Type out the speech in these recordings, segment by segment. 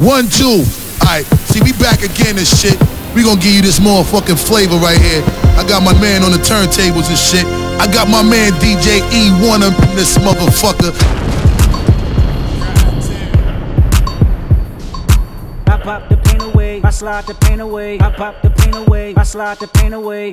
One, two. Alright, see, we back again and shit. We gonna give you this motherfucking flavor right here. I got my man on the turntables and shit. I got my man DJ E1 up in this motherfucker. I pop the pain away, I slide the pain away. I pop the pain away, I slide the pain away.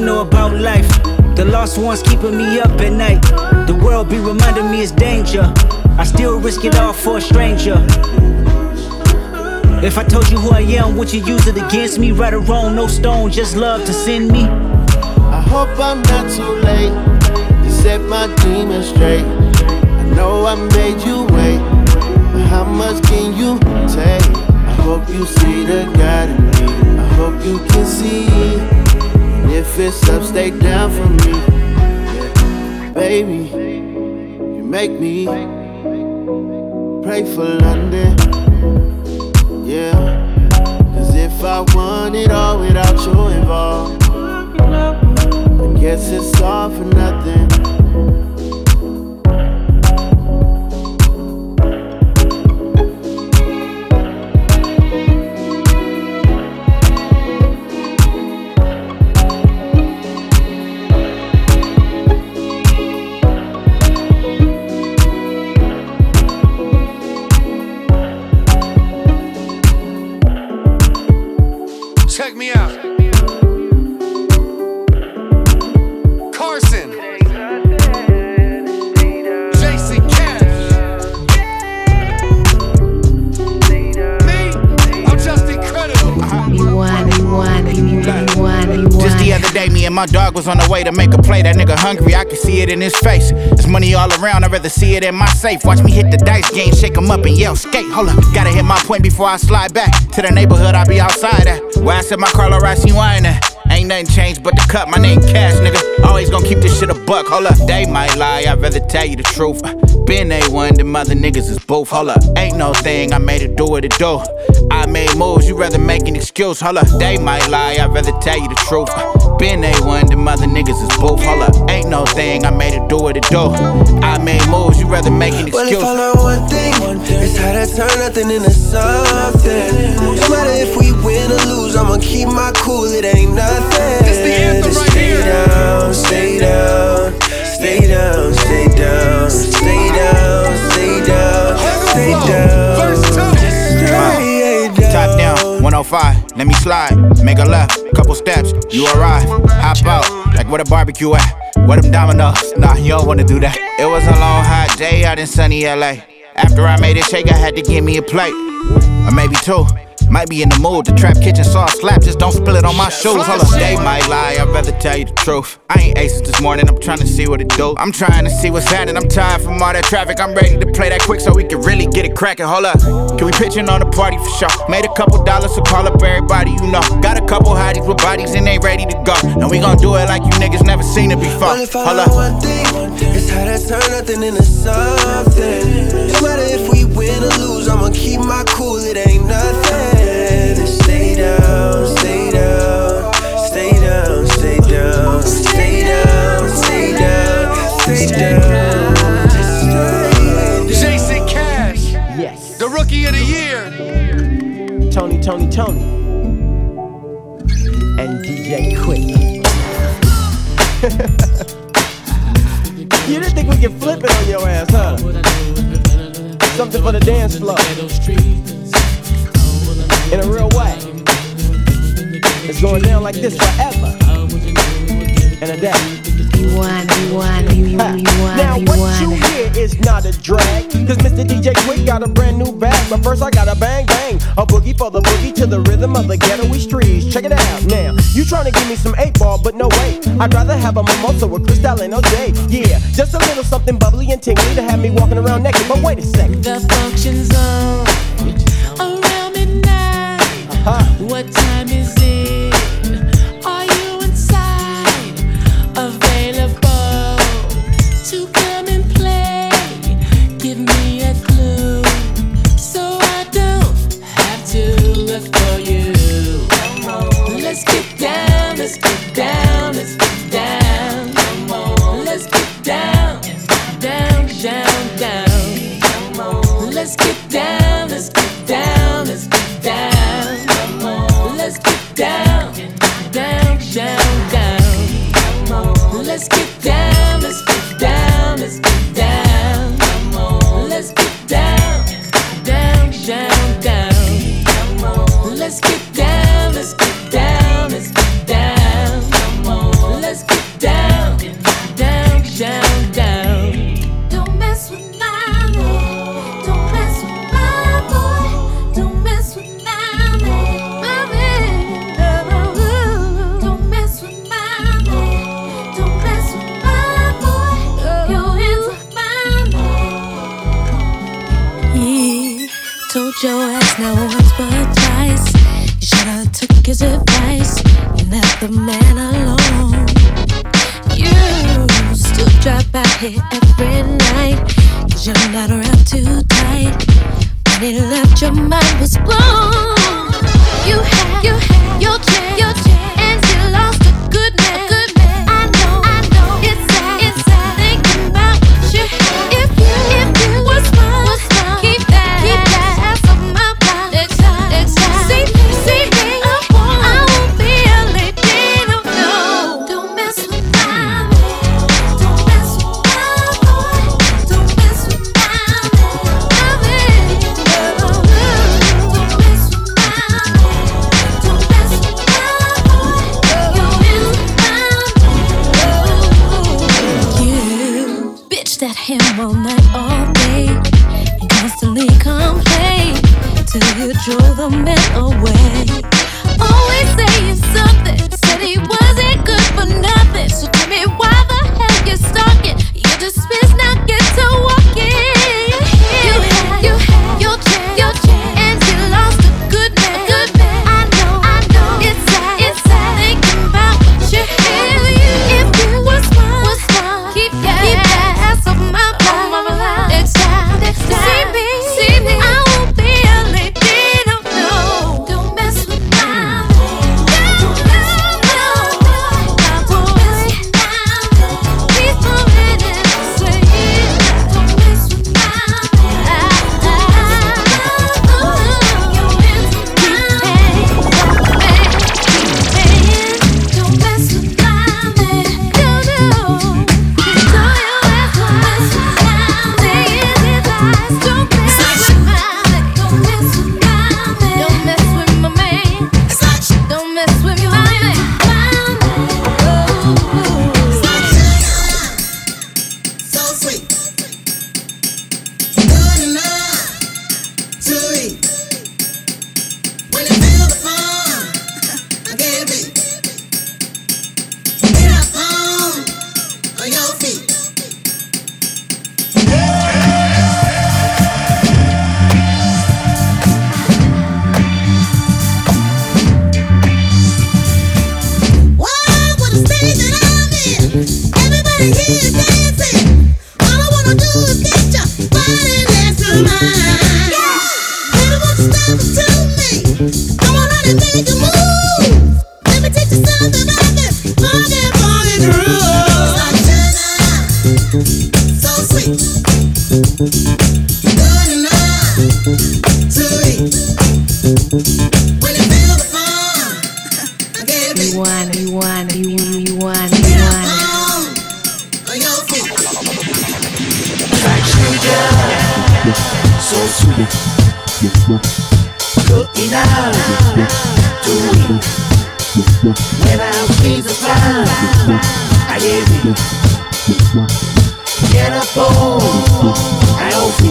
emotional about life. The lost ones keeping me up at night. The world be reminding me it's danger. I still risk it all for a stranger. If I told you who I am, would you use it against me? Right or wrong, no stone, just love to send me. I hope I'm not too late to set my demons straight. I know I made you wait, but how much can you take? I hope you see the God in me. I hope you can see. If it's up, stay down for me. Baby, you make me pray for London. Yeah. Cause if I want it all without you involved. I guess it's all for nothing. Out. My dog was on the way to make a play. That nigga hungry, I can see it in his face. There's money all around, I'd rather see it in my safe. Watch me hit the dice game, shake 'em up and yell, skate. Hold up, gotta hit my point before I slide back to the neighborhood I be outside at. Where I said my Carlo Rossi wine at. Ain't nothing changed but the cut, my name Cash, nigga. Always gonna keep this shit a buck. Hold up, they might lie, I'd rather tell you the truth. Been A1, the mother niggas is both. Hold up, ain't no thing, I made it do what it do. I made moves, you rather make an excuse. Hold up, they might lie, I'd rather tell you the truth. Been A1, them other niggas is boof. Hold up, ain't no thing, I made it do what it do. I made moves, you rather make an Well, if. I learn one thing, it's how to turn nothing into something. No matter if we win or lose, I'ma keep my cool, it ain't nothing. This the anthem right stay here. down, stay down, stay down, stay down, stay down, stay down, stay down. First time. 105, let me slide. Make a left, couple steps, you arrive. Hop out, like where the barbecue at? Where them dominoes? Nah, you don't wanna do that. It was a long, hot day out in sunny LA. After I made it shake, I had to give me a plate. Or maybe two. Might be in the mood. to trap kitchen sauce slap, just don't spill it on my shoes. Hold up, they might lie, I'd rather tell you the truth. I ain't aces this morning, I'm trying to see what it do. I'm trying to see what's happening, I'm tired from all that traffic. I'm ready to play that quick so we can really get it cracking. Hold up, can we pitch in on the party for sure? Made a couple dollars, so call up everybody you know. Got a couple hotties with bodies and they ready to go. And we gon' do it like you niggas never seen it before. Well, if I Hold up. one thing, it's how to turn nothing into something. No matter if we win or lose, I'ma keep my cool, it ain't nothing. Just stay down, stay down, stay down, stay down, stay down, stay down, stay down. Just stay down. Jason Cash, Yes. the rookie of the year. Tony, Tony, Tony. And DJ Quik. you didn't think we could flip it on your ass, huh? Something for the dance floor. In a real way. It's going down like this forever. And a day. You want, you want, you, you, want, Now what you hear is not a drag. Cause Mr. DJ Quik got a brand new bag. But first I got a bang bang. A boogie for the boogie to the rhythm of the ghetto streets. Check it out now. You trying to give me some 8 ball but no way. I'd rather have a mimosa with Cristal and OJ Yeah, just a little something bubbly and tingly To have me walking around naked. But wait a second. The function zone let's get down, told your ass not once but twice. You should've took his advice and left the man alone. You still drop out here every night. Cause you're not around too tight. When he left, your mind was blown. You had, you had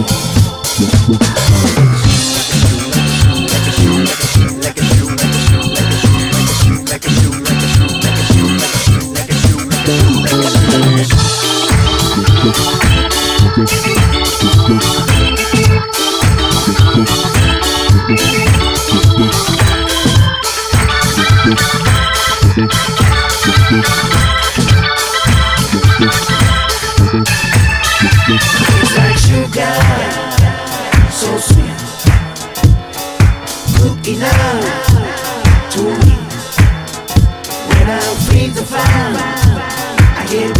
Música to me. When I'm free to find, I get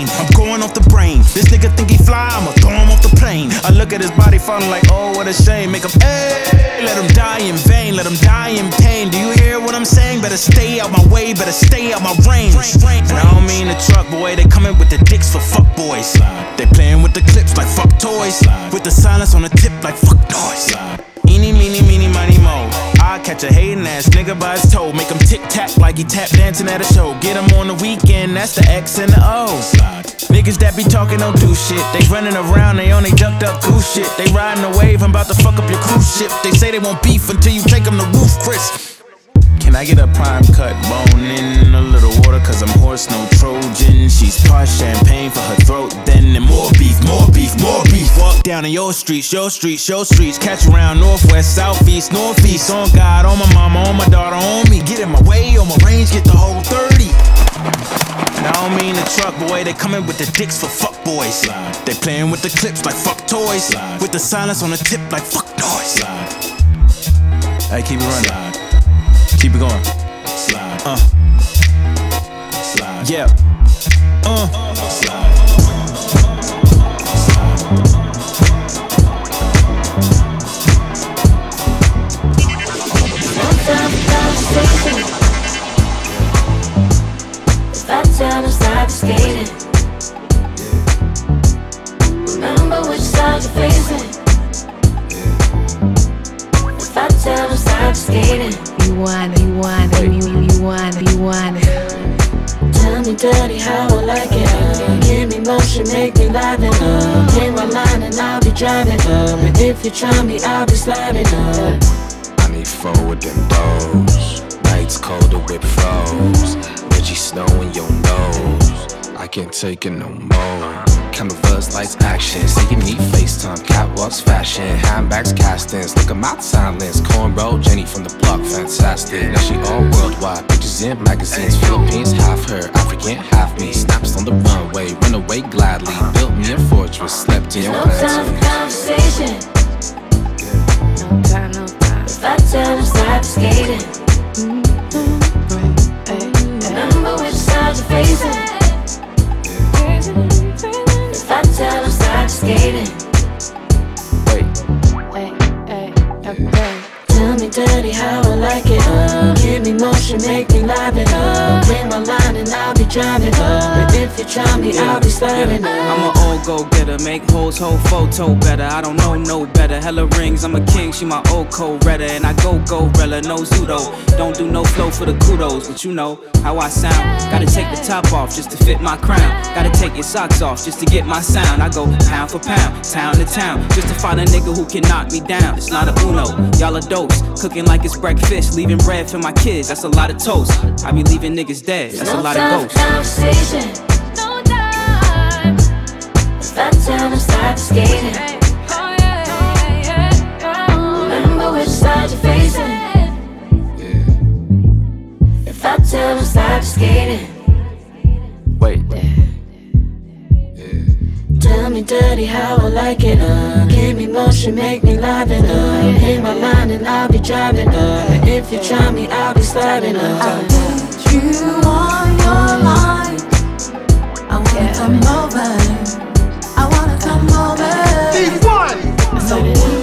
look at his body falling like, oh, what a shame. Make him, hey, let him die in vain, let him die in pain. Do you hear what I'm saying? Better stay out my way, better stay out my range. And I don't mean the truck, boy, they coming with the dicks for fuck boys. They playing with the clips like fuck toys. With the silence on the tip like fuck noise. Eeny, meeny, meeny. Catch a hating ass nigga by his toe. Make him tick tack like he tap dancing at a show. Get him on the weekend, that's the X and the O. Niggas that be talking don't do shit. They running around, they only ducked up cool shit. They riding the wave, I'm about to fuck up your cruise ship. They say they want beef until you take them to Roof Chris streets, your streets, your streets. Show streets. Catch around northwest, southeast, northeast. On God, on my mama, on my daughter, on me. Get in my way, on my range, get the whole 30. And I don't mean the truck boy, they coming with the dicks for fuck boys. They playing with the clips like fuck toys. With the silence on the tip like fuck noise. Hey, keep it running. Yeah. Like it. Give me motion, make me it up. Hit my line and I'll be driving up. And if you try me, I'll be sliding up. I need four with them doors. Nights colder with froze. Rejjie Snow in your nose. I can't take it no more. Cameras, lights, action. Say you need FaceTime, catwalks, fashion, handbags, castings. Look at my silence. Cornrow, Jenny from the block, fantastic. Now she all worldwide. Pictures in magazines. Philippines, half her, African, half me. Snaps on the runway, run away gladly. Built me a fortress, slept in your No time for conversation. No time, no time. If I tell them stop skating. Try me, I'll be sliding I'm an old go getter, make hoes whole photo better. I don't know no better. Hella rings, I'm a king, she my old cold redder. And I go go rella, no zudo. Don't do no flow for the kudos, but you know how I sound. Gotta take the top off just to fit my crown. Gotta take your socks off just to get my sound. I go pound for pound, town to town, just to find a nigga who can knock me down. It's not a uno, y'all are dose. Cooking like it's breakfast, leaving bread for my kids. That's a lot of toast. I be leaving niggas dead. That's a lot of ghosts. That time to start skating. Remember which side you're facing. If I tell them stop skating. Wait. Tell me dirty how I like it, uh Give me motion, make me live it, uh In my mind and I'll be driving, uh And if you try me, I'll be sliding, uh I need you on your line. I wanna come over. I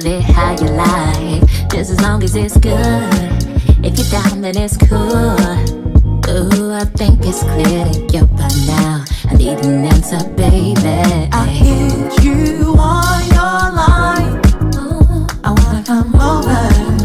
Give it how you like, just as long as it's good. If you're down, then it's cool. Ooh, I think it's clear that you're by now. I need an answer, baby. I hit you on your line. I wanna come over.